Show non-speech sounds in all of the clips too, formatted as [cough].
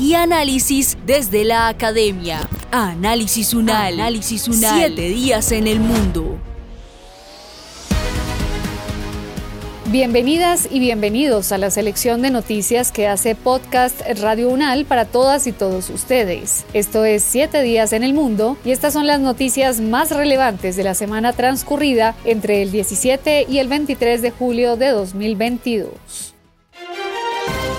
y análisis desde la academia. Análisis Unal. Análisis Unal. Siete días en el mundo. Bienvenidas y bienvenidos a la selección de noticias que hace Podcast Radio Unal para todas y todos ustedes. Esto es Siete días en el mundo y estas son las noticias más relevantes de la semana transcurrida entre el 17 y el 23 de julio de 2022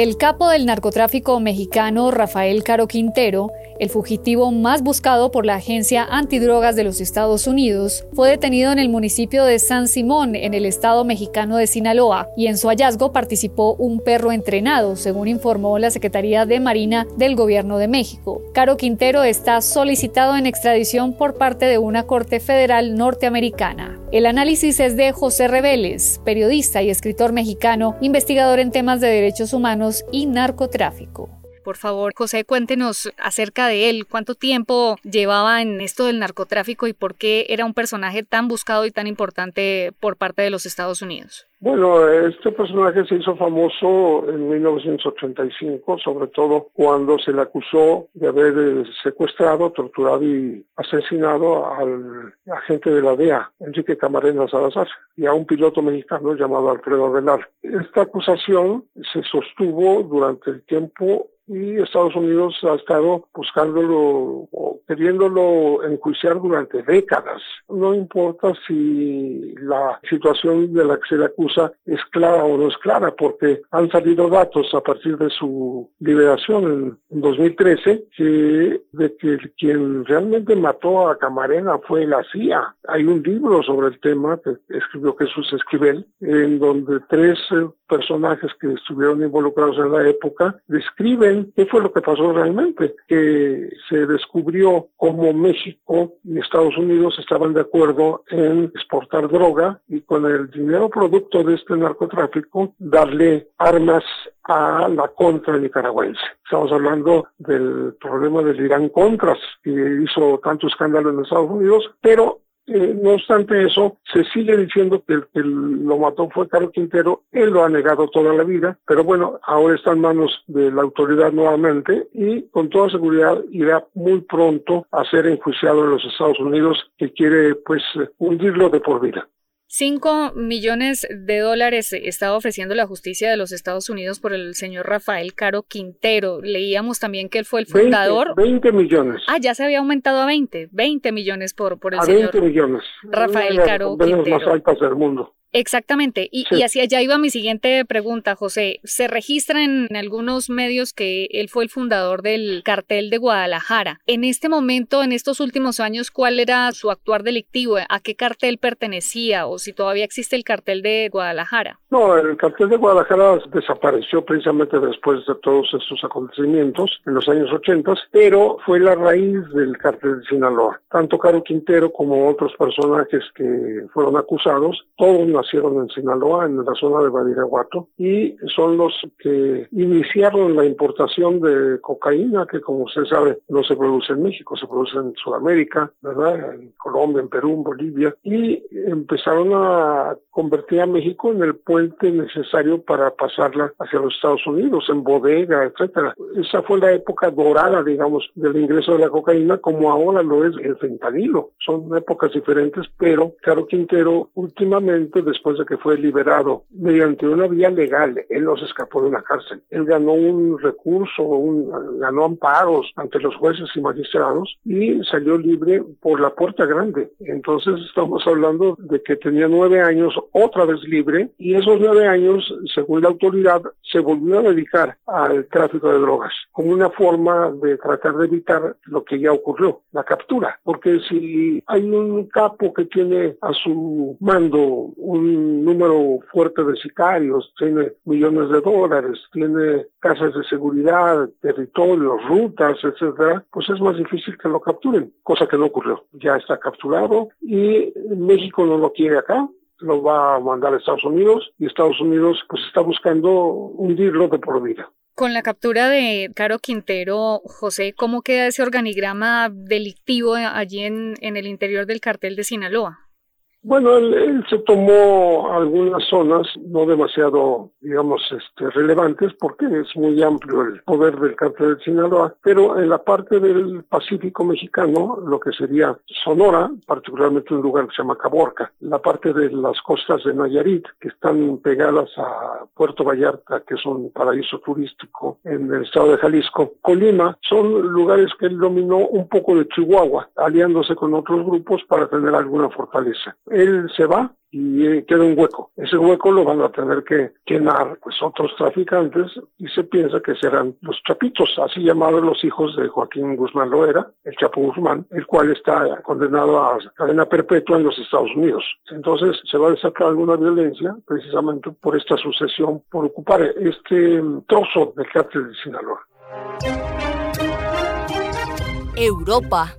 El capo del narcotráfico mexicano Rafael Caro Quintero el fugitivo más buscado por la Agencia Antidrogas de los Estados Unidos fue detenido en el municipio de San Simón, en el estado mexicano de Sinaloa, y en su hallazgo participó un perro entrenado, según informó la Secretaría de Marina del Gobierno de México. Caro Quintero está solicitado en extradición por parte de una corte federal norteamericana. El análisis es de José Reveles, periodista y escritor mexicano, investigador en temas de derechos humanos y narcotráfico. Por favor, José, cuéntenos acerca de él, cuánto tiempo llevaba en esto del narcotráfico y por qué era un personaje tan buscado y tan importante por parte de los Estados Unidos. Bueno, este personaje se hizo famoso en 1985, sobre todo cuando se le acusó de haber eh, secuestrado, torturado y asesinado al agente de la DEA, Enrique Camarena Salazar, y a un piloto mexicano llamado Alfredo Velar. Esta acusación se sostuvo durante el tiempo y Estados Unidos ha estado buscándolo o queriéndolo enjuiciar durante décadas. No importa si la situación de la que se le acusa es clara o no es clara, porque han salido datos a partir de su liberación en 2013 que de que quien realmente mató a Camarena fue la CIA. Hay un libro sobre el tema que escribió Jesús Esquivel, en donde tres eh, personajes que estuvieron involucrados en la época describen qué fue lo que pasó realmente, que se descubrió cómo México y Estados Unidos estaban de acuerdo en exportar droga y con el dinero producto de este narcotráfico darle armas a la contra nicaragüense. Estamos hablando del problema del Irán Contras, que hizo tanto escándalo en Estados Unidos, pero eh, no obstante eso, se sigue diciendo que el que lo mató fue Carlos Quintero, él lo ha negado toda la vida, pero bueno, ahora está en manos de la autoridad nuevamente y con toda seguridad irá muy pronto a ser enjuiciado en los Estados Unidos que quiere pues hundirlo de por vida. 5 millones de dólares estaba ofreciendo la justicia de los Estados Unidos por el señor Rafael Caro Quintero. Leíamos también que él fue el fundador. 20, millones. Ah, ya se había aumentado a 20. 20 millones por, por el a señor 20 millones. Rafael Caro Quintero. más altas del mundo. Exactamente. Y, hacia allá iba mi siguiente pregunta, José. Se registra en, algunos medios que él fue el fundador del cartel de Guadalajara. En este momento, en estos últimos años, ¿cuál era su actuar delictivo? ¿A qué cartel pertenecía? ¿O si todavía existe el cartel de Guadalajara? No, el cartel de Guadalajara desapareció precisamente después de todos estos acontecimientos en los años 80, pero fue la raíz del cartel de Sinaloa. Tanto Caro Quintero como otros personajes que fueron acusados, todos nacieron en Sinaloa, en la zona de Badiraguato, y son los que iniciaron la importación de cocaína, que como usted sabe, no se produce en México, se produce en Sudamérica, ¿verdad? En Colombia, en Perú, en Bolivia, y empezaron a convertir a México en el puente necesario para pasarla hacia los Estados Unidos, en bodega, etcétera. Esa fue la época dorada, digamos, del ingreso de la cocaína, como ahora lo es el fentanilo. Son épocas diferentes, pero Caro Quintero últimamente, después de que fue liberado mediante una vía legal, él no se escapó de una cárcel. Él ganó un recurso, un, ganó amparos ante los jueces y magistrados y salió libre por la puerta grande. Entonces estamos hablando de que tenía nueve años otra vez libre y esos nueve años, según la autoridad, se volvió a dedicar al tráfico de drogas como una forma de tratar de evitar lo que ya ocurrió, la captura. Porque si hay un capo que tiene a su mando un número fuerte de sicarios, tiene millones de dólares, tiene casas de seguridad, territorios, rutas, etcétera, pues es más difícil que lo capturen, cosa que no ocurrió. Ya está capturado y México no lo quiere acá, lo va a mandar a Estados Unidos y Estados Unidos pues está buscando hundirlo de por vida. Con la captura de Caro Quintero, José, ¿cómo queda ese organigrama delictivo allí en, en el interior del cartel de Sinaloa? Bueno, él, se tomó algunas zonas no demasiado, digamos, este, relevantes porque es muy amplio el poder del cártel de Sinaloa, pero en la parte del Pacífico mexicano, lo que sería Sonora, particularmente un lugar que se llama Caborca, la parte de las costas de Nayarit, que están pegadas a Puerto Vallarta, que es un paraíso turístico en el estado de Jalisco, Colima, son lugares que él dominó un poco de Chihuahua, aliándose con otros grupos para tener alguna fortaleza él se va y eh, queda un hueco. Ese hueco lo van a tener que llenar pues otros traficantes y se piensa que serán los chapitos, así llamados los hijos de Joaquín Guzmán Loera, el Chapo Guzmán, el cual está condenado a cadena perpetua en los Estados Unidos. Entonces se va a desatar alguna violencia precisamente por esta sucesión, por ocupar este trozo del cártel de Sinaloa. Europa.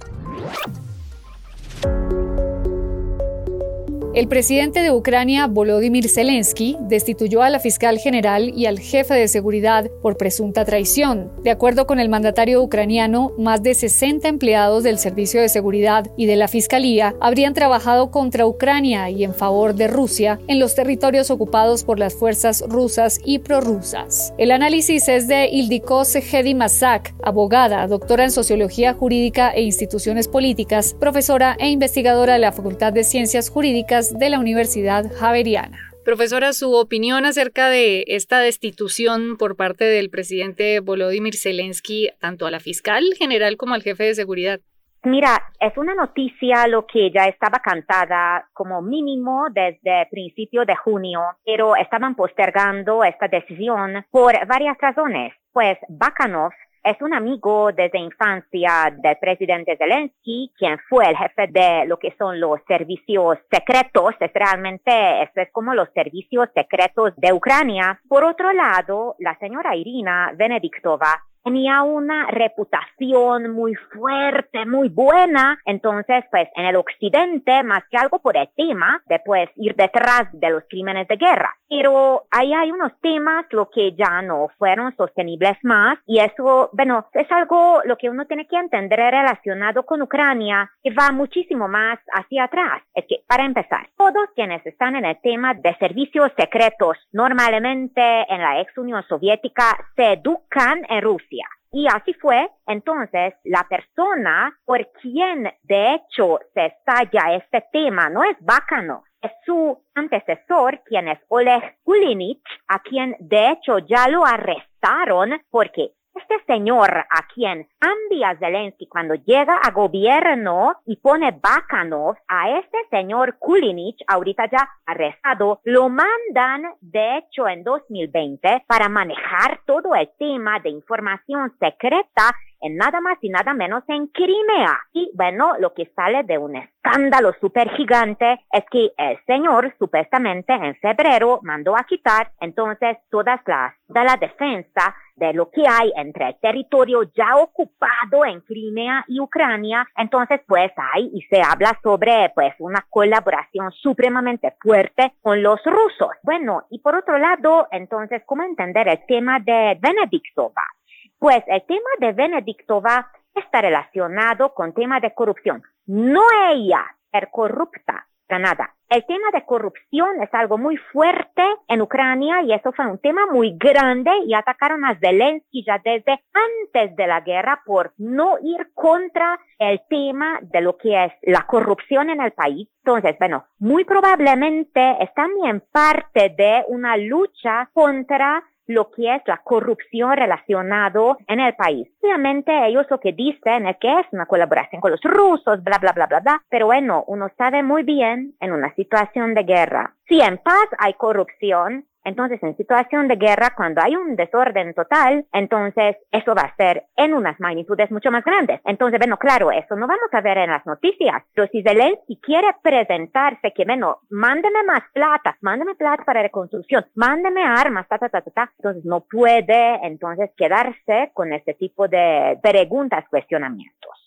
El presidente de Ucrania, Volodymyr Zelensky, destituyó a la fiscal general y al jefe de seguridad por presunta traición. De acuerdo con el mandatario ucraniano, más de 60 empleados del Servicio de Seguridad y de la Fiscalía habrían trabajado contra Ucrania y en favor de Rusia en los territorios ocupados por las fuerzas rusas y prorrusas. El análisis es de Ildiko Hedi Masak, abogada, doctora en Sociología Jurídica e Instituciones Políticas, profesora e investigadora de la Facultad de Ciencias Jurídicas de la Universidad Javeriana. Profesora, su opinión acerca de esta destitución por parte del presidente Volodymyr Zelensky, tanto a la fiscal general como al jefe de seguridad. Mira, es una noticia lo que ya estaba cantada como mínimo desde principio de junio, pero estaban postergando esta decisión por varias razones. Pues Bakanov es un amigo desde infancia del presidente Zelensky, quien fue el jefe de lo que son los servicios secretos. Es realmente, es como los servicios secretos de Ucrania. Por otro lado, la señora Irina Venediktova tenía una reputación muy fuerte, muy buena. Entonces, pues en el occidente, más que algo por el tema de pues ir detrás de los crímenes de guerra. Pero ahí hay unos temas lo que ya no fueron sostenibles más y eso, bueno, es algo lo que uno tiene que entender relacionado con Ucrania que va muchísimo más hacia atrás. Es que, para empezar, todos quienes están en el tema de servicios secretos normalmente en la ex Unión Soviética se educan en Rusia y así fue, entonces, la persona por quien de hecho se estalla este tema no es Bacano, es su antecesor, quien es Oleg Kulinich, a quien de hecho ya lo arrestaron porque este señor a quien cambia Zelensky cuando llega a gobierno y pone Bakanov, a este señor Kulinich, ahorita ya arrestado, lo mandan de hecho en 2020 para manejar todo el tema de información secreta en nada más y nada menos en Crimea. Y bueno, lo que sale de un escándalo súper gigante es que el señor supuestamente en febrero mandó a quitar entonces todas las de la defensa de lo que hay entre el territorio ya ocupado en Crimea y Ucrania. Entonces, pues hay y se habla sobre pues una colaboración supremamente fuerte con los rusos. Bueno, y por otro lado, entonces, ¿cómo entender el tema de Benediktova? Pues el tema de Benediktova está relacionado con tema de corrupción. No ella, ser corrupta, nada. El tema de corrupción es algo muy fuerte en Ucrania y eso fue un tema muy grande y atacaron a Zelensky ya desde antes de la guerra por no ir contra el tema de lo que es la corrupción en el país. Entonces, bueno, muy probablemente es también parte de una lucha contra lo que es la corrupción relacionado en el país. Obviamente ellos lo que dicen es que es una colaboración con los rusos, bla, bla, bla, bla, bla, pero bueno, uno sabe muy bien en una situación de guerra. Si en paz hay corrupción, entonces, en situación de guerra, cuando hay un desorden total, entonces eso va a ser en unas magnitudes mucho más grandes. Entonces, bueno, claro, eso no vamos a ver en las noticias. Pero si Zelensky quiere presentarse que, bueno, mándeme más plata, mándeme plata para reconstrucción, mándeme armas, ta, ta, ta, ta, ta, entonces no puede entonces quedarse con este tipo de preguntas, cuestionamientos.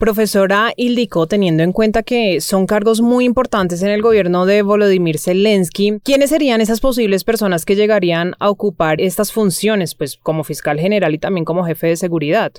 Profesora Ildiko, teniendo en cuenta que son cargos muy importantes en el gobierno de Volodymyr Zelensky, ¿quiénes serían esas posibles personas que llegarían a ocupar estas funciones, pues como fiscal general y también como jefe de seguridad?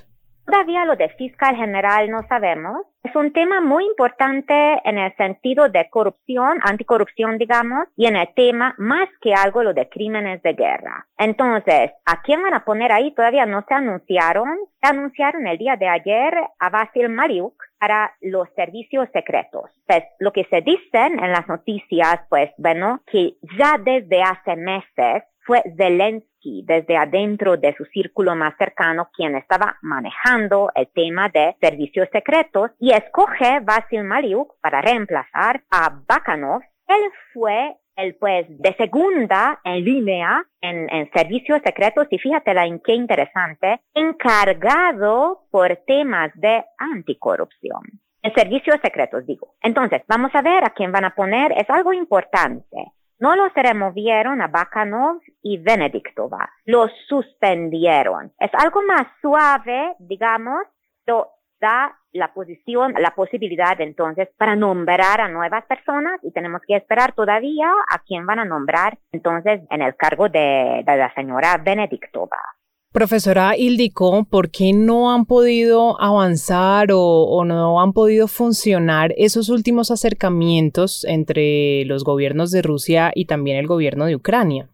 Todavía lo de fiscal general no sabemos. Es un tema muy importante en el sentido de corrupción, anticorrupción, digamos, y en el tema más que algo lo de crímenes de guerra. Entonces, ¿a quién van a poner ahí? Todavía no se anunciaron. Se anunciaron el día de ayer a Vasil Mariuk para los servicios secretos. Pues lo que se dicen en las noticias, pues bueno, que ya desde hace meses fue Zelensky desde adentro de su círculo más cercano quien estaba manejando el tema de servicios secretos y escoge Vasil Mariuk para reemplazar a Bakanov. Él fue el pues de segunda en línea en, en, servicios secretos y fíjate la qué interesante, encargado por temas de anticorrupción. En servicios secretos, digo. Entonces, vamos a ver a quién van a poner. Es algo importante. No los removieron a Bakanov y Benediktova, los suspendieron. Es algo más suave, digamos, pero da la posición, la posibilidad entonces para nombrar a nuevas personas y tenemos que esperar todavía a quién van a nombrar entonces en el cargo de, de la señora Benediktova. Profesora Ildiko, ¿por qué no han podido avanzar o, no han podido funcionar esos últimos acercamientos entre los gobiernos de Rusia y también el gobierno de Ucrania?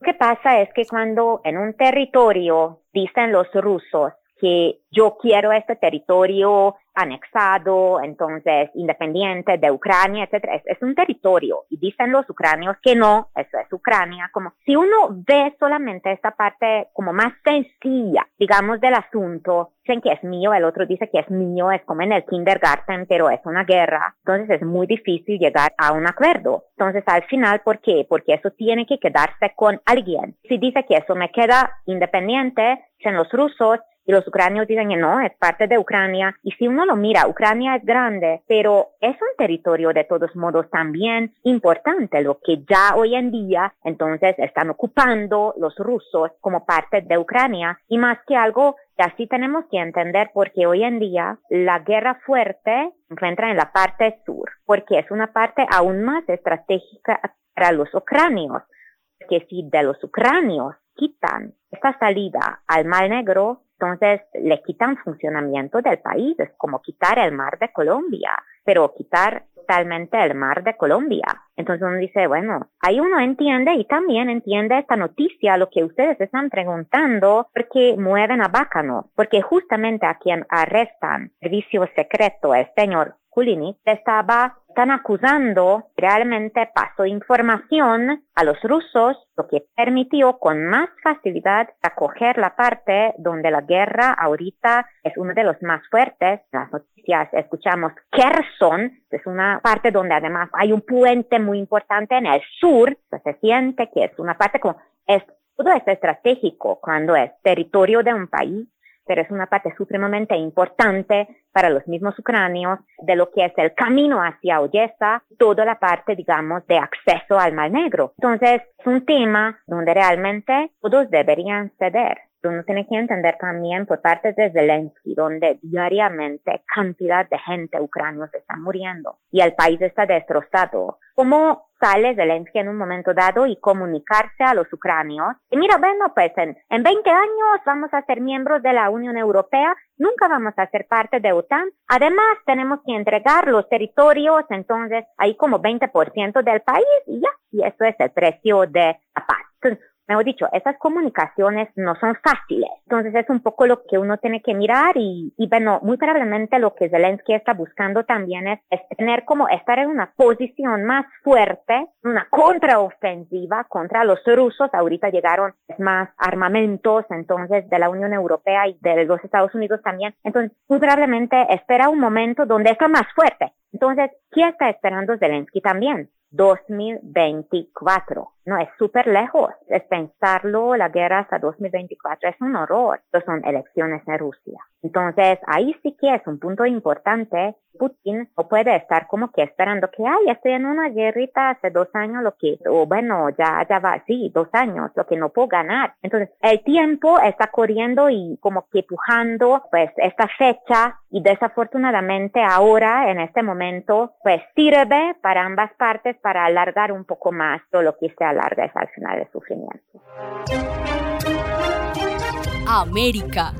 Lo que pasa es que cuando en un territorio dicen los rusos que yo quiero este territorio anexado, entonces independiente de Ucrania, etcétera. Es, un territorio y dicen los ucranios que no, eso es Ucrania. Como si uno ve solamente esta parte como más sencilla, digamos, del asunto, dicen que es mío, el otro dice que es mío, es como en el kindergarten, pero es una guerra. Entonces es muy difícil llegar a un acuerdo. Entonces al final, ¿por qué? Porque eso tiene que quedarse con alguien. Si dice que eso me queda independiente, dicen los rusos, y los ucranios dicen que no, es parte de Ucrania. Y si uno lo mira, Ucrania es grande, pero es un territorio de todos modos también importante, lo que ya hoy en día entonces están ocupando los rusos como parte de Ucrania. Y más que algo, así tenemos que entender porque hoy en día la guerra fuerte se encuentra en la parte sur, porque es una parte aún más estratégica para los ucranios. Que si de los ucranios quitan esta salida al Mar Negro, entonces le quitan funcionamiento del país, es como quitar el mar de Colombia, pero quitar totalmente el mar de Colombia. Entonces uno dice, bueno, ahí uno entiende y también entiende esta noticia, lo que ustedes están preguntando, porque mueven a Bácano, porque justamente a quien arrestan servicio secreto, el señor Kulini, estaba están acusando realmente pasó información a los rusos, lo que permitió con más facilidad acoger la parte donde la guerra ahorita es uno de los más fuertes. Las noticias escuchamos Kherson, es una parte donde además hay un puente muy importante en el sur, se siente que es una parte como es todo es estratégico cuando es territorio de un país pero es una parte supremamente importante para los mismos ucranios de lo que es el camino hacia Odessa, toda la parte, digamos, de acceso al Mar Negro. Entonces, es un tema donde realmente todos deberían ceder. Uno tiene que entender también por parte de Zelensky, donde diariamente cantidad de gente ucrania está muriendo y el país está destrozado. ¿Cómo sale Zelensky en un momento dado y comunicarse a los ucranios. Y mira, bueno, pues en, en 20 años vamos a ser miembros de la Unión Europea, nunca vamos a ser parte de OTAN. Además, tenemos que entregar los territorios, entonces hay como 20% del país y ya, y eso es el precio de la paz mejor dicho, esas comunicaciones no son fáciles. Entonces es un poco lo que uno tiene que mirar y, y bueno, muy probablemente lo que Zelensky está buscando también es, tener como estar en una posición más fuerte, una contraofensiva contra los rusos. Ahorita llegaron más armamentos, entonces, de la Unión Europea y de los Estados Unidos también. Entonces, muy probablemente espera un momento donde está más fuerte. Entonces, ¿qué está esperando Zelensky también? 2024. No es súper lejos. Es pensarlo, la guerra hasta 2024 es un horror. son elecciones en Rusia. Entonces, ahí sí que es un punto importante. Putin no puede estar como que esperando que, ay, estoy en una guerrita hace dos años, lo que, o bueno, ya, ya va, sí, dos años, lo que no puedo ganar. Entonces, el tiempo está corriendo y como que empujando, pues, esta fecha y desafortunadamente ahora, en este momento, pues, sirve para ambas partes para alargar un poco más todo lo que se alarga es al final el sufrimiento. América.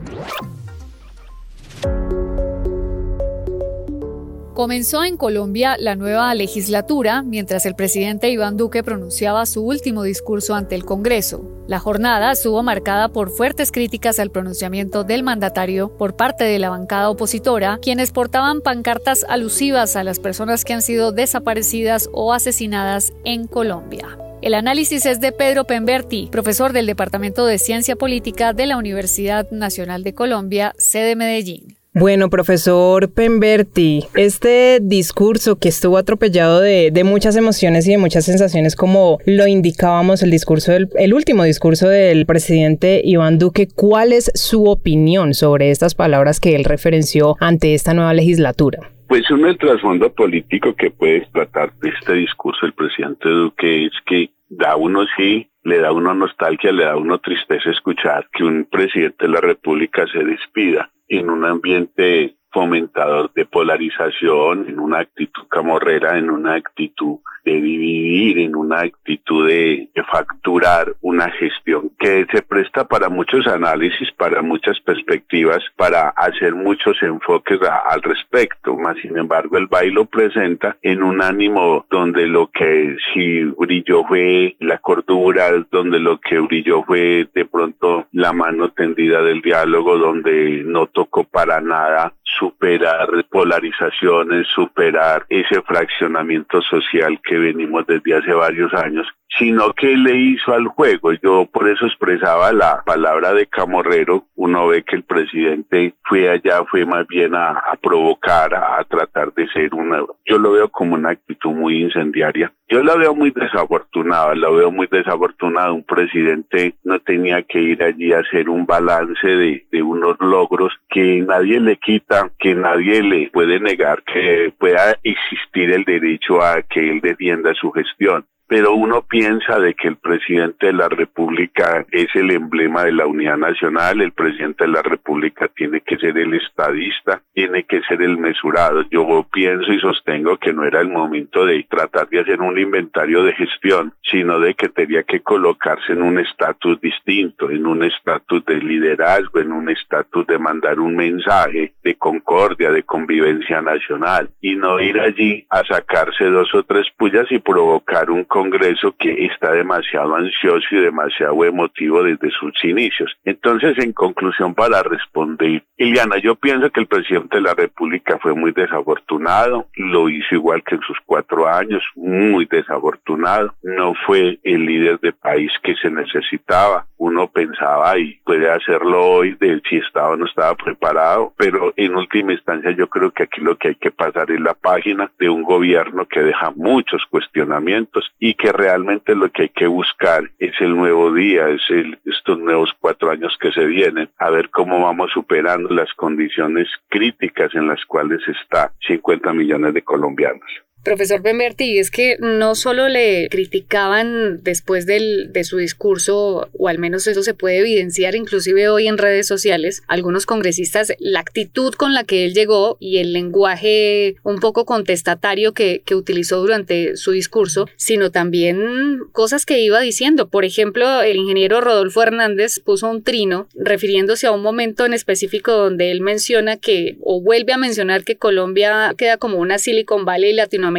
Comenzó en Colombia la nueva legislatura mientras el presidente Iván Duque pronunciaba su último discurso ante el Congreso. La jornada estuvo marcada por fuertes críticas al pronunciamiento del mandatario por parte de la bancada opositora, quienes portaban pancartas alusivas a las personas que han sido desaparecidas o asesinadas en Colombia. El análisis es de Pedro Pemberti, profesor del Departamento de Ciencia Política de la Universidad Nacional de Colombia, sede Medellín. Bueno, profesor Pemberti, este discurso que estuvo atropellado de, muchas emociones y de muchas sensaciones, como lo indicábamos, el discurso del el último discurso del presidente Iván Duque, ¿cuál es su opinión sobre estas palabras que él referenció ante esta nueva legislatura? Pues uno el trasfondo político que puede tratar de este discurso del presidente Duque es que da uno sí, le da uno nostalgia, le da uno tristeza escuchar que un presidente de la República se despida en un ambiente fomentador de polarización, en una actitud camorrera, en una actitud de dividir, en una actitud de, facturar una gestión que se presta para muchos análisis, para muchas perspectivas, para hacer muchos enfoques al respecto. Más sin embargo, el baile lo presenta en un ánimo donde lo que sí brilló fue la cordura, donde lo que brilló fue de pronto la mano tendida del diálogo, donde no tocó para nada superar polarizaciones, superar ese fraccionamiento social que venimos desde hace varios años sino que le hizo al juego. Yo por eso expresaba la palabra de camorrero. Uno ve que el presidente fue allá, fue más bien a, provocar, a, tratar de ser una... Yo lo veo como una actitud muy incendiaria. Yo la veo muy desafortunada, la veo muy desafortunada. Un presidente no tenía que ir allí a hacer un balance de, de unos logros que nadie le quita, que nadie le puede negar que pueda existir el derecho a que él defienda su gestión pero uno piensa de que el presidente de la República es el emblema de la unidad nacional, el presidente de la República tiene que ser el estadista, tiene que ser el mesurado. Yo pienso y sostengo que no era el momento de tratar de hacer un inventario de gestión, sino de que tenía que colocarse en un estatus distinto, en un estatus de liderazgo, en un estatus de mandar un mensaje de concordia, de convivencia nacional, y no ir allí a sacarse dos o tres pullas y provocar un Congreso que está demasiado ansioso y demasiado emotivo desde sus inicios. Entonces, en conclusión, para responder, Iliana, yo pienso que el presidente de la República fue muy desafortunado, lo hizo igual que en sus cuatro años, muy desafortunado, no fue el líder de país que se necesitaba. Uno pensaba y puede hacerlo hoy de si estaba o no estaba preparado, pero en última instancia yo creo que aquí lo que hay que pasar es la página de un gobierno que deja muchos cuestionamientos que realmente lo que hay que buscar es el nuevo día, es el, estos nuevos cuatro años que se vienen, a ver cómo vamos superando las condiciones críticas en las cuales está 50 millones de colombianos. Profesor Benberti, es que no solo le criticaban después del, de su discurso, o al menos eso se puede evidenciar inclusive hoy en redes sociales, algunos congresistas, la actitud con la que él llegó y el lenguaje un poco contestatario que, que utilizó durante su discurso, sino también cosas que iba diciendo. Por ejemplo, el ingeniero Rodolfo Hernández puso un trino refiriéndose a un momento en específico donde él menciona que, o vuelve a mencionar que Colombia queda como una Silicon Valley latinoamericana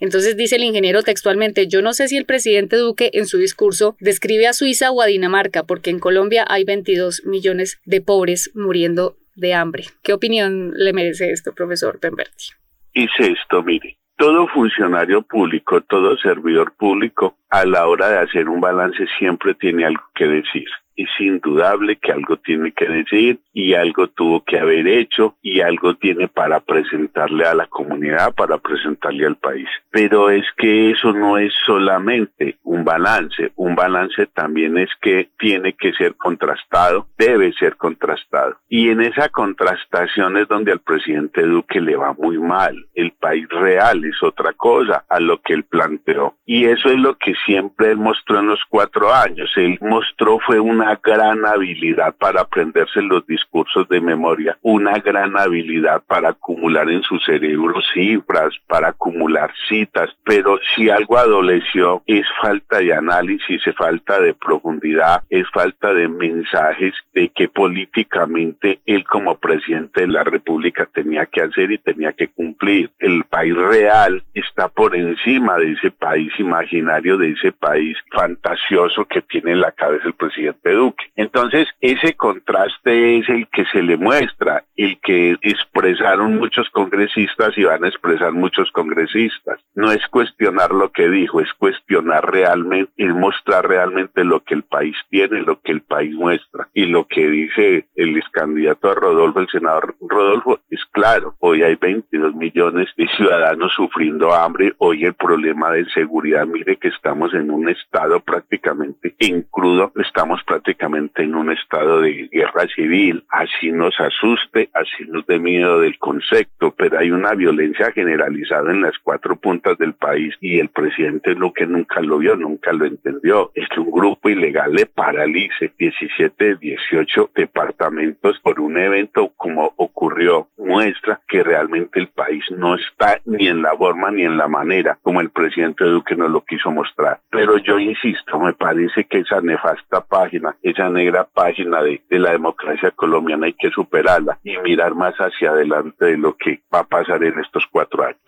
entonces dice el ingeniero textualmente, yo no sé si el presidente Duque en su discurso describe a Suiza o a Dinamarca, porque en Colombia hay 22 millones de pobres muriendo de hambre. ¿Qué opinión le merece esto, profesor Pemberti? Dice esto, mire, todo funcionario público, todo servidor público, a la hora de hacer un balance siempre tiene algo que decir es indudable que algo tiene que decir y algo tuvo que haber hecho y algo tiene para presentarle a la comunidad, para presentarle al país. Pero es que eso no es solamente un balance, un balance también es que tiene que ser contrastado, debe ser contrastado. Y en esa contrastación es donde al presidente Duque le va muy mal. El país real es otra cosa a lo que él planteó. Y eso es lo que siempre él mostró en los cuatro años. Él mostró fue una una gran habilidad para aprenderse los discursos de memoria, una gran habilidad para acumular en su cerebro cifras, para acumular citas, pero si algo adoleció es falta de análisis, es falta de profundidad, es falta de mensajes de que políticamente él como presidente de la República tenía que hacer y tenía que cumplir. El país real está por encima de ese país imaginario, de ese país fantasioso que tiene en la cabeza el presidente Duque. Entonces, ese contraste es el que se le muestra, el que expresaron muchos congresistas y van a expresar muchos congresistas. No es cuestionar lo que dijo, es cuestionar realmente, y mostrar realmente lo que el país tiene, lo que el país muestra. Y lo que dice el candidato Rodolfo, el senador Rodolfo, es claro, hoy hay 22 millones de ciudadanos sufriendo hambre, hoy el problema de seguridad, mire que estamos en un estado prácticamente en crudo, estamos prácticamente prácticamente en un estado de guerra civil, así nos asuste, así nos dé miedo del concepto, pero hay una violencia generalizada en las cuatro puntas del país y el presidente lo nunca lo vio, nunca lo entendió, es que un grupo ilegal le paralice 17, 18 departamentos por un evento como ocurrió, muestra que realmente el país no está ni en la forma ni en la manera como el presidente Duque nos lo quiso mostrar. Pero yo insisto, me parece que esa nefasta página esa negra página de, de la democracia colombiana hay que superarla y mirar más hacia adelante de lo que va a pasar en estos cuatro años.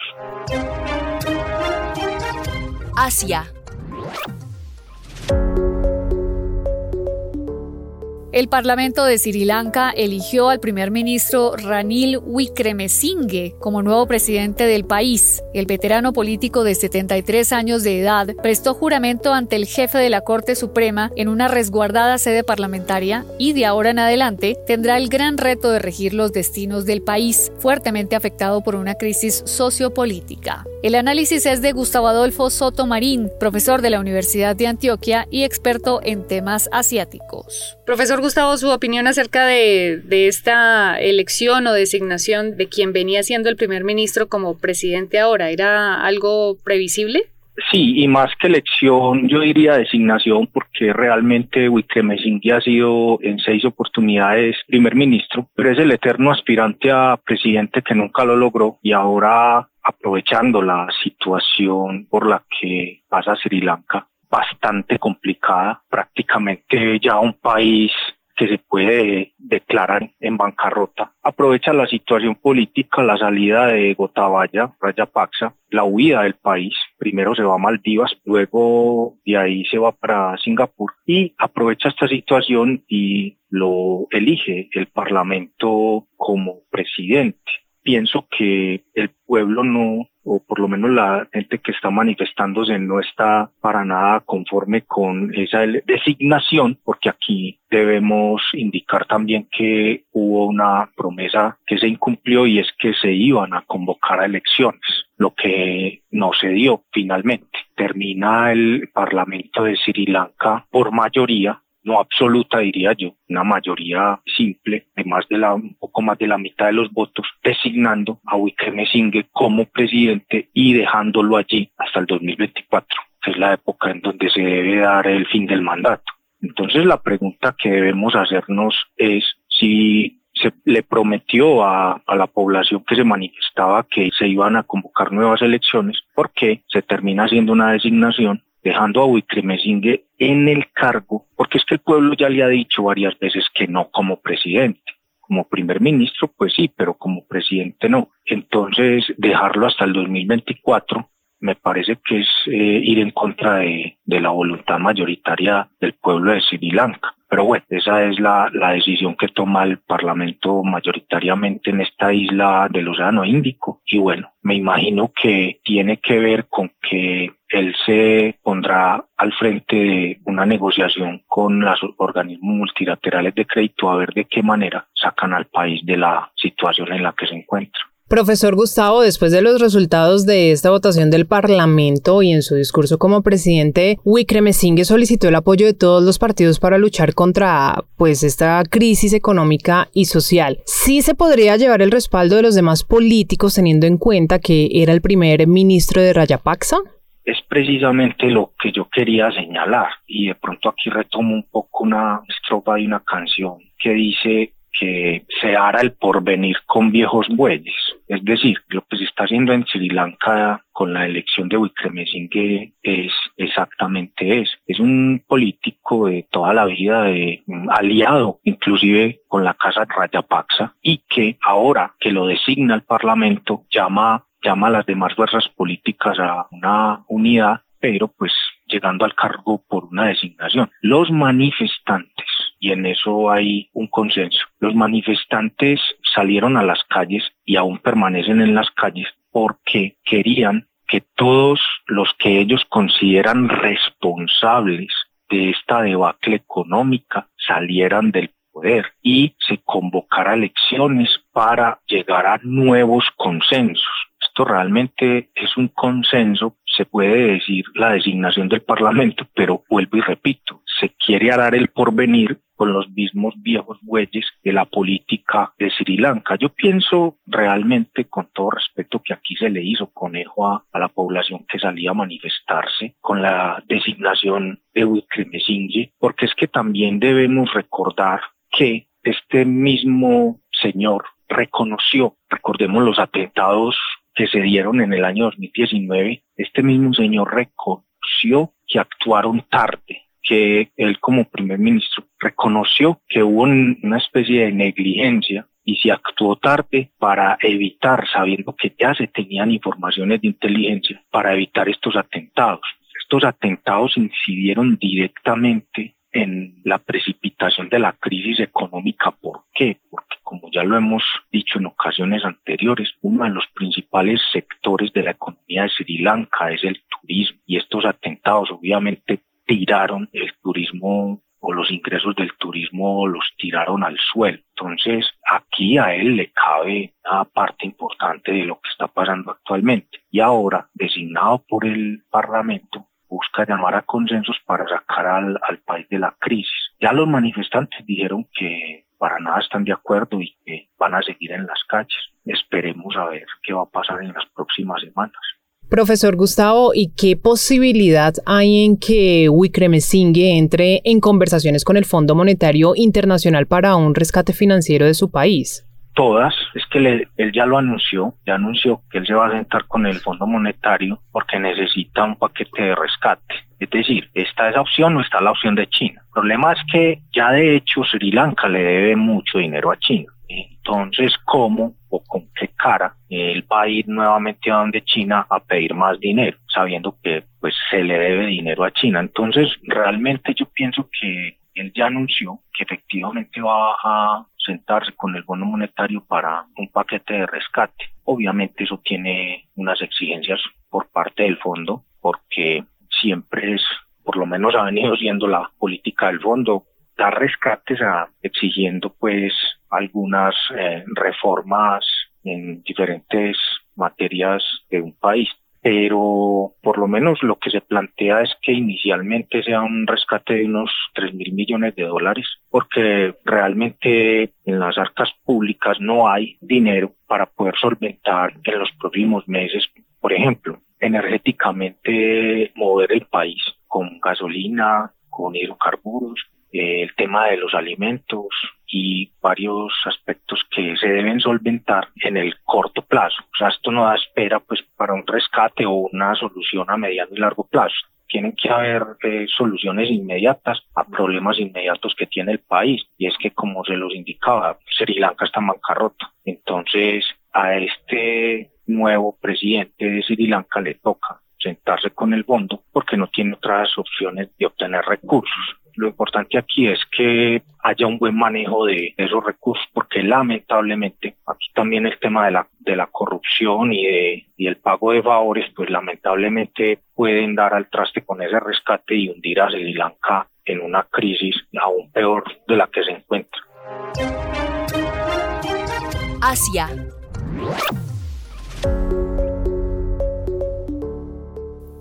Asia. El Parlamento de Sri Lanka eligió al primer ministro Ranil Wickremesinghe como nuevo presidente del país. El veterano político de 73 años de edad prestó juramento ante el jefe de la Corte Suprema en una resguardada sede parlamentaria y de ahora en adelante tendrá el gran reto de regir los destinos del país, fuertemente afectado por una crisis sociopolítica. El análisis es de Gustavo Adolfo Soto Marín, profesor de la Universidad de Antioquia y experto en temas asiáticos. Profesor Gustavo, su opinión acerca de, esta elección o designación de quien venía siendo el primer ministro como presidente ahora, ¿era algo previsible? Sí, y más que elección, yo diría designación, porque realmente Wickremesinghe ha sido en seis oportunidades primer ministro, pero es el eterno aspirante a presidente que nunca lo logró y ahora aprovechando la situación por la que pasa Sri Lanka, bastante complicada, prácticamente ya un país que se puede declarar en bancarrota. Aprovecha la situación política, la salida de Gotabaya, Rayapaksa, la huida del país. Primero se va a Maldivas, luego de ahí se va para Singapur y aprovecha esta situación y lo elige el Parlamento como presidente. Pienso que el pueblo no o por lo menos la gente que está manifestándose no está para nada conforme con esa designación, porque aquí debemos indicar también que hubo una promesa que se incumplió y es que se iban a convocar a elecciones, lo que no se dio finalmente. Termina el Parlamento de Sri Lanka por mayoría no absoluta diría yo, una mayoría simple de más de la, un poco más de la mitad de los votos, designando a Wickremesinghe como presidente y dejándolo allí hasta el 2024, que es la época en donde se debe dar el fin del mandato. Entonces la pregunta que debemos hacernos es si se le prometió a, la población que se manifestaba que se iban a convocar nuevas elecciones, porque se termina haciendo una designación dejando a Wickremesinghe en el cargo, porque es que el pueblo ya le ha dicho varias veces que no como presidente. Como primer ministro, pues sí, pero como presidente no. Entonces, dejarlo hasta el 2024 me parece que es eh, ir en contra de, la voluntad mayoritaria del pueblo de Sri Lanka. Pero bueno, esa es la, la, decisión que toma el Parlamento mayoritariamente en esta isla del Océano Índico. Y bueno, me imagino que tiene que ver con que él se pondrá al frente de una negociación con los organismos multilaterales de crédito a ver de qué manera sacan al país de la situación en la que se encuentra. Profesor Gustavo, después de los resultados de esta votación del Parlamento y en su discurso como presidente, Wickremesinghe solicitó el apoyo de todos los partidos para luchar contra pues esta crisis económica y social. ¿Sí se podría llevar el respaldo de los demás políticos teniendo en cuenta que era el primer ministro de Rayapaksa? es precisamente lo que yo quería señalar y de pronto aquí retomo un poco una estrofa de una canción que dice que se hará el porvenir con viejos bueyes. Es decir, lo que se está haciendo en Sri Lanka con la elección de Wickremesinghe es exactamente eso. Es un político de toda la vida, de, aliado inclusive con la casa Rayapaksa y que ahora que lo designa el Parlamento llama llama a las demás fuerzas políticas a una unidad, pero pues llegando al cargo por una designación. Los manifestantes y en eso hay un consenso. Los manifestantes salieron a las calles y aún permanecen en las calles porque querían que todos los que ellos consideran responsables de esta debacle económica salieran del poder y se convocara elecciones para llegar a nuevos consensos. Esto realmente es un consenso, se puede decir la designación del Parlamento, pero vuelvo y repito, se quiere arar el porvenir con los mismos viejos bueyes de la política de Sri Lanka. Yo pienso realmente, con todo respeto, que aquí se le hizo conejo a, la población que salía a manifestarse con la designación de Wickremesinghe, porque es que también debemos recordar que este mismo señor reconoció, recordemos los atentados que se dieron en el año 2019, este mismo señor reconoció que actuaron tarde, que él como primer ministro reconoció que hubo una especie de negligencia y se actuó tarde para evitar, sabiendo que ya se tenían informaciones de inteligencia, para evitar estos atentados. Estos atentados incidieron directamente en la precipitación de la crisis económica. ¿Por qué? Porque como ya lo hemos dicho en ocasiones anteriores, uno de los principales sectores de la economía de Sri Lanka es el turismo y estos atentados obviamente tiraron el turismo o los ingresos del turismo los tiraron al suelo. Entonces, aquí a él le cabe una parte importante de lo que está pasando actualmente. Y ahora, designado por el Parlamento, busca llamar a consensos para sacar al, al país de la crisis. Ya los manifestantes dijeron que para nada están de acuerdo y que van a seguir en las calles. Esperemos a ver qué va a pasar en las próximas semanas. Profesor Gustavo, ¿y qué posibilidad hay en que Wickremesinghe entre en conversaciones con el Fondo Monetario Internacional para un rescate financiero de su país? Todas, es que él ya lo anunció, ya anunció que él se va a sentar con el Fondo Monetario porque necesita un paquete de rescate. Es decir, está esa opción o está la opción de China. El problema es que ya de hecho Sri Lanka le debe mucho dinero a China. Entonces, ¿cómo o con qué cara él va a ir nuevamente a donde China a pedir más dinero, sabiendo que pues se le debe dinero a China? Entonces, realmente yo pienso que él ya anunció que efectivamente va a sentarse con el bono monetario para un paquete de rescate. Obviamente eso tiene unas exigencias por parte del fondo, porque siempre es, por lo menos ha venido siendo la política del fondo, dar rescates a, exigiendo pues algunas eh, reformas en diferentes materias de un país. pero por lo menos lo que se plantea es que inicialmente sea un rescate de unos 3 mil millones de dólares, porque realmente en las arcas públicas no hay dinero para poder solventar en los próximos meses, por ejemplo, energéticamente mover el país con gasolina, con hidrocarburos, eh, el tema de los alimentos y varios aspectos que se deben solventar en el corto plazo. O sea, esto no da espera pues para un rescate o una solución a mediano y largo plazo. Tienen que haber eh, soluciones inmediatas a problemas inmediatos que tiene el país. Y es que, como se los indicaba, Sri Lanka está en bancarrota. Entonces, a este nuevo presidente de Sri Lanka le toca sentarse con el bondo porque no tiene otras opciones de obtener recursos. Lo importante aquí es que haya un buen manejo de esos recursos, porque lamentablemente aquí también el tema de la, de la corrupción y, de, y el pago de favores, pues lamentablemente pueden dar al traste con ese rescate y hundir a Sri Lanka en una crisis aún peor de la que se encuentra. Asia.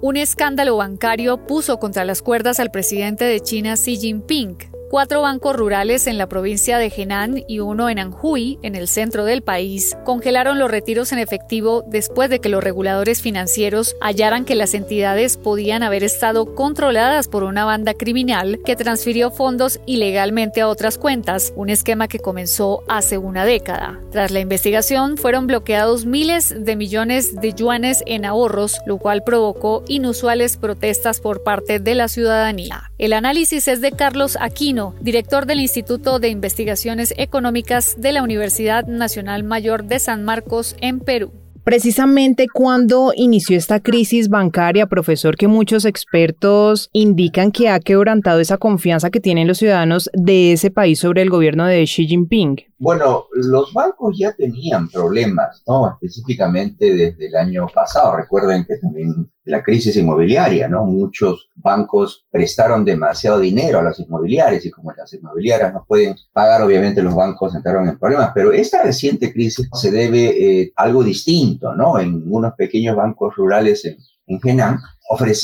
Un escándalo bancario puso contra las cuerdas al presidente de China Xi Jinping Cuatro bancos rurales en la provincia de Henan y uno en Anhui, en el centro del país, congelaron los retiros en efectivo después de que los reguladores financieros hallaran que las entidades podían haber estado controladas por una banda criminal que transfirió fondos ilegalmente a otras cuentas, un esquema que comenzó hace una década. Tras la investigación, fueron bloqueados miles de millones de yuanes en ahorros, lo cual provocó inusuales protestas por parte de la ciudadanía. El análisis es de Carlos Aquino, director del Instituto de Investigaciones Económicas de la Universidad Nacional Mayor de San Marcos en Perú. Precisamente cuando inició esta crisis bancaria, profesor, que muchos expertos indican que ha quebrantado esa confianza que tienen los ciudadanos de ese país sobre el gobierno de Xi Jinping. Bueno, los bancos ya tenían problemas, ¿no? Específicamente desde el año pasado. Recuerden que también la crisis inmobiliaria, ¿no? Muchos bancos prestaron demasiado dinero a las inmobiliarias y como las inmobiliarias no pueden pagar, obviamente los bancos entraron en problemas. Pero esta reciente crisis se debe eh, a algo distinto, ¿no? En unos pequeños bancos rurales en, en Henan,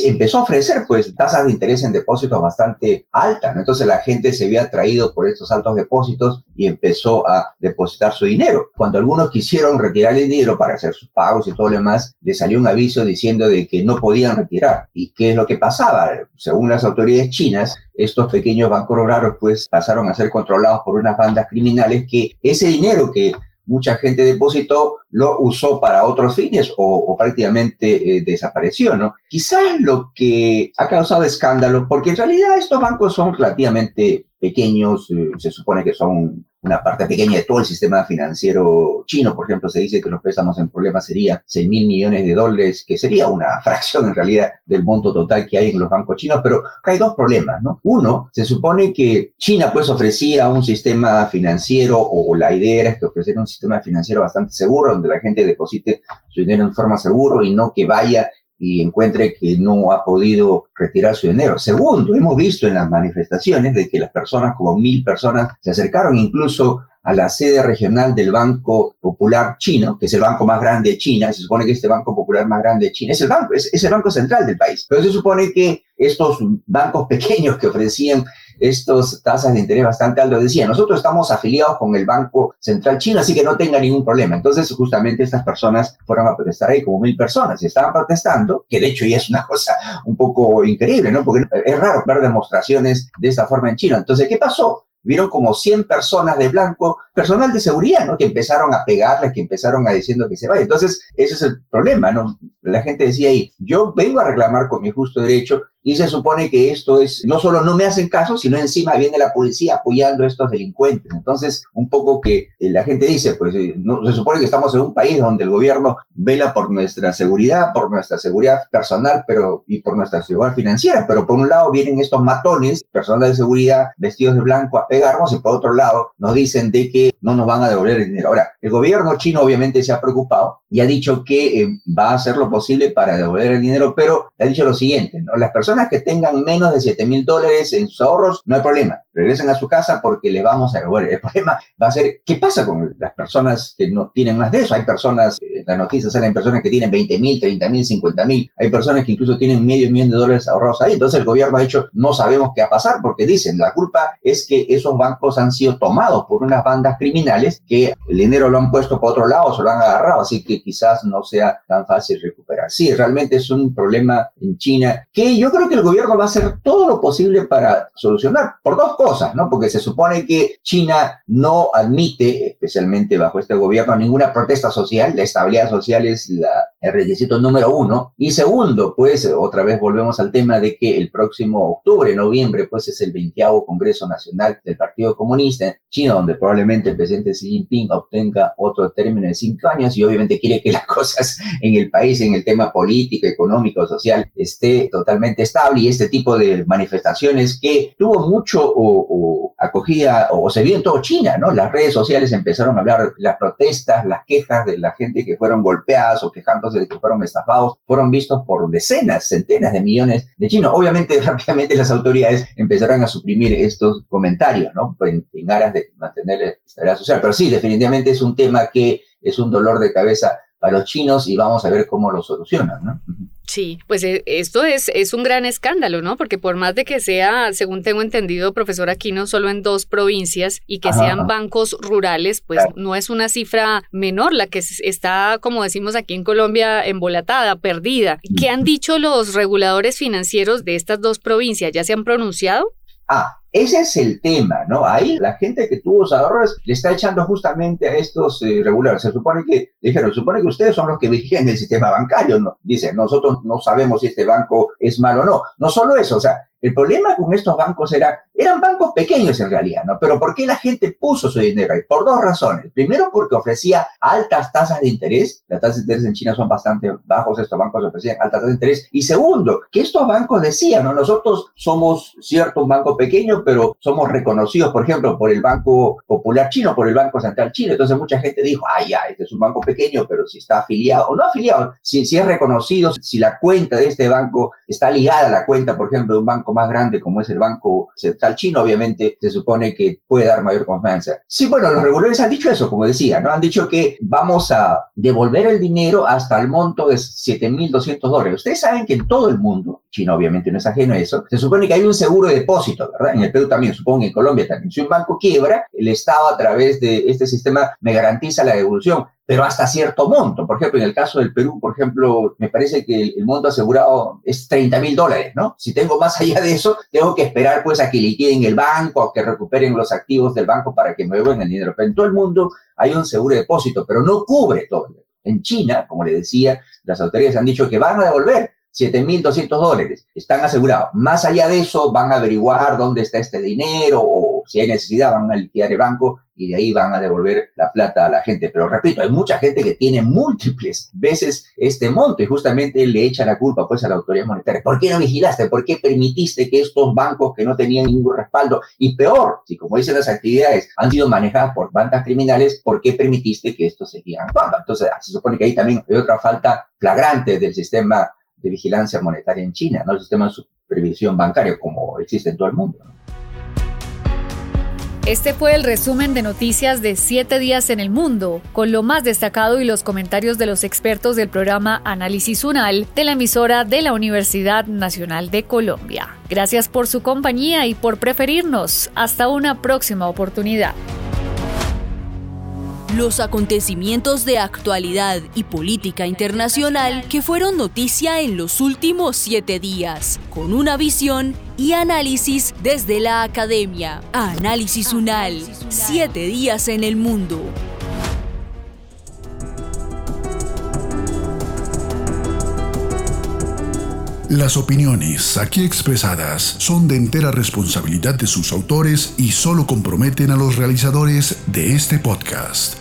empezó a ofrecer pues tasas de interés en depósitos bastante altas, Entonces la gente se había atraído por estos altos depósitos y empezó a depositar su dinero. Cuando algunos quisieron retirar el dinero para hacer sus pagos y todo lo demás, le salió un aviso diciendo de que no podían retirar. ¿Y qué es lo que pasaba? Según las autoridades chinas, estos pequeños bancos raros pues pasaron a ser controlados por unas bandas criminales que ese dinero que mucha gente depositó, lo usó para otros fines o, prácticamente eh, desapareció, ¿no? Quizás lo que ha causado escándalo, porque en realidad estos bancos son relativamente pequeños, eh, se supone que son una parte pequeña de todo el sistema financiero chino. Por ejemplo, se dice que los préstamos en problemas sería 6 mil millones de dólares, que sería una [laughs] fracción en realidad del monto total que hay en los bancos chinos, pero hay dos problemas, ¿no? Uno, se supone que China pues ofrecía un sistema financiero o la idea era que ofreciera un sistema financiero bastante seguro, donde la gente deposite su dinero en forma seguro y no que vaya y encuentre que no ha podido retirar su dinero. Segundo, hemos visto en las manifestaciones de que las personas, como mil personas, se acercaron incluso a la sede regional del Banco Popular Chino, que es el banco más grande de China, se supone que este Banco Popular más grande de China es el banco, es, el banco central del país, pero se supone que estos bancos pequeños que ofrecían estos tasas de interés bastante altas. Decía, nosotros estamos afiliados con el Banco Central Chino, así que no tenga ningún problema. Entonces, justamente estas personas fueron a protestar ahí como mil personas y estaban protestando, que de hecho ya es una [laughs] cosa un poco increíble, ¿no? Porque es raro ver demostraciones de esta forma en China. Entonces, ¿qué pasó? vieron como 100 personas de blanco, personal de seguridad, ¿no? Que empezaron a pegarles, que empezaron a diciendo que se vaya. Entonces, ese es el problema, ¿no? La gente decía ahí, yo vengo a reclamar con mi justo derecho y se supone que esto es, no solo no me hacen caso, sino encima viene la policía apoyando a estos delincuentes. Entonces, un poco que eh, la gente dice, pues eh, no, se supone que estamos en un país donde el gobierno vela por nuestra seguridad, por nuestra seguridad personal, pero y por nuestra seguridad financiera. Pero por un lado vienen estos matones, personas de seguridad vestidos de blanco a pegarnos y por otro lado nos dicen de que no nos van a devolver el dinero. Ahora, el gobierno chino obviamente se ha preocupado y ha dicho que eh, va a hacer lo posible para devolver el dinero, pero ha dicho lo siguiente, ¿no? Las personas que tengan menos de 7 mil dólares en sus ahorros, no hay problema. Regresen a su casa porque le vamos a devolver. El problema va a ser, ¿qué pasa con las personas que no tienen más de eso? Hay personas, en eh, las noticias salen personas que tienen 20 mil, 30 mil, 50 mil, hay personas que incluso tienen medio millón de dólares ahorrados ahí. Entonces el gobierno ha dicho, no sabemos qué va a pasar porque dicen, la culpa es que esos bancos han sido tomados por unas bandas criminales que el dinero lo han puesto por otro lado, se lo han agarrado, así que quizás no sea tan fácil recuperar. Sí, realmente es un problema en China que yo creo que el gobierno va a hacer todo lo posible para solucionar por dos ¿no? Porque se supone que China no admite, especialmente bajo este gobierno, ninguna protesta social. La estabilidad social es la, el requisito número uno. Y segundo, pues otra vez volvemos al tema de que el próximo octubre, noviembre, pues es el 20 Congreso Nacional del Partido Comunista China, donde probablemente el presidente Xi Jinping obtenga otro término de cinco años y obviamente quiere que las [laughs] cosas en el país, en el tema político, económico, social, esté totalmente estable y este tipo de manifestaciones que tuvo mucho o, acogida o se vio en todo China, ¿no? Las redes sociales empezaron a hablar las protestas, las quejas de la gente que fueron golpeadas o quejándose de que fueron estafados, fueron vistos por decenas, centenas de millones de chinos. Obviamente, [laughs] rápidamente las autoridades empezaron a suprimir estos comentarios, ¿no? En, en aras de mantener la estabilidad social. Pero sí, definitivamente es un tema que es un dolor de cabeza para los chinos y vamos a ver cómo lo solucionan, ¿no? Sí, pues eh, esto es, es un gran escándalo, ¿no? Porque por más de que sea, según tengo entendido, profesor Aquino, solo en dos provincias y que sean bancos rurales, pues no es una cifra menor la que está, como decimos aquí en Colombia, embolatada, perdida. ¿Qué han dicho los reguladores financieros de estas dos provincias? ¿Ya se han pronunciado? Ah, ese es el tema, ¿no? Ahí la gente que tuvo los ahorros le está echando justamente a estos eh, reguladores. Se supone que, dijeron, supone que ustedes son los que vigilan el sistema bancario, ¿no? Dicen, nosotros no sabemos si este banco es malo o no. No solo eso, o sea, el problema con estos bancos era, eran bancos pequeños en realidad, ¿no? Pero ¿por qué la gente puso su dinero ahí? Por dos razones. Primero, porque ofrecía altas tasas de interés. Las tasas de interés en China son bastante bajos, estos bancos ofrecían altas tasas de interés. Y segundo, que estos bancos decían, ¿no? Nosotros somos, cierto, un banco pequeño, pero somos reconocidos, por ejemplo, por el Banco Popular Chino, por el Banco Central Chino. Entonces mucha gente dijo, ay, ya, este es un banco pequeño, pero si está afiliado o no afiliado, si, si es reconocido, si la cuenta de este banco está ligada a la cuenta, por ejemplo, de un banco más grande como es el Banco Central Chino, obviamente se supone que puede dar mayor confianza. Sí, bueno, los reguladores han dicho eso, como decía, ¿no? Han dicho que vamos a devolver el dinero hasta el monto de 7.200 dólares. Ustedes saben que en todo el mundo, China obviamente no es ajeno a eso, se supone que hay un seguro de depósito, ¿verdad? Perú también, supongo en Colombia también. Si un banco quiebra, el Estado a través de este sistema me garantiza la devolución pero hasta cierto monto. Por ejemplo, en el caso del Perú, por ejemplo, me parece que el, monto asegurado es 30 mil dólares, ¿no? Si tengo más allá de eso, tengo que esperar pues a que liquiden el banco, a que recuperen los activos del banco para que me devuelvan el dinero. Pero en todo el mundo hay un seguro de depósito, pero no cubre todo. En China, como le decía, las autoridades han dicho que van a devolver 7.200 dólares, están asegurados. Más allá de eso, van a averiguar dónde está este dinero o si hay necesidad, van a liquidar el banco y de ahí van a devolver la plata a la gente. Pero repito, hay mucha gente que tiene múltiples veces este monto y justamente le echa la culpa pues a la autoridad monetaria. ¿Por qué no vigilaste? ¿Por qué permitiste que estos bancos que no tenían ningún respaldo y peor, si como dicen las actividades han sido manejadas por bandas criminales, ¿por qué permitiste que estos seguían? Entonces, se supone que ahí también hay otra falta flagrante del sistema de vigilancia monetaria en China, ¿no? El sistema de supervisión bancaria como existe en todo el mundo. Este fue el resumen de noticias de siete días en el mundo, con lo más destacado y los comentarios de los expertos del programa Análisis UNAL de la emisora de la Universidad Nacional de Colombia. Gracias por su compañía y por preferirnos. Hasta una próxima oportunidad. Los acontecimientos de actualidad y política internacional que fueron noticia en los últimos siete días, con una visión y análisis desde la academia. Análisis UNAL, siete días en el mundo. Las opiniones aquí expresadas son de entera responsabilidad de sus autores y solo comprometen a los realizadores de este podcast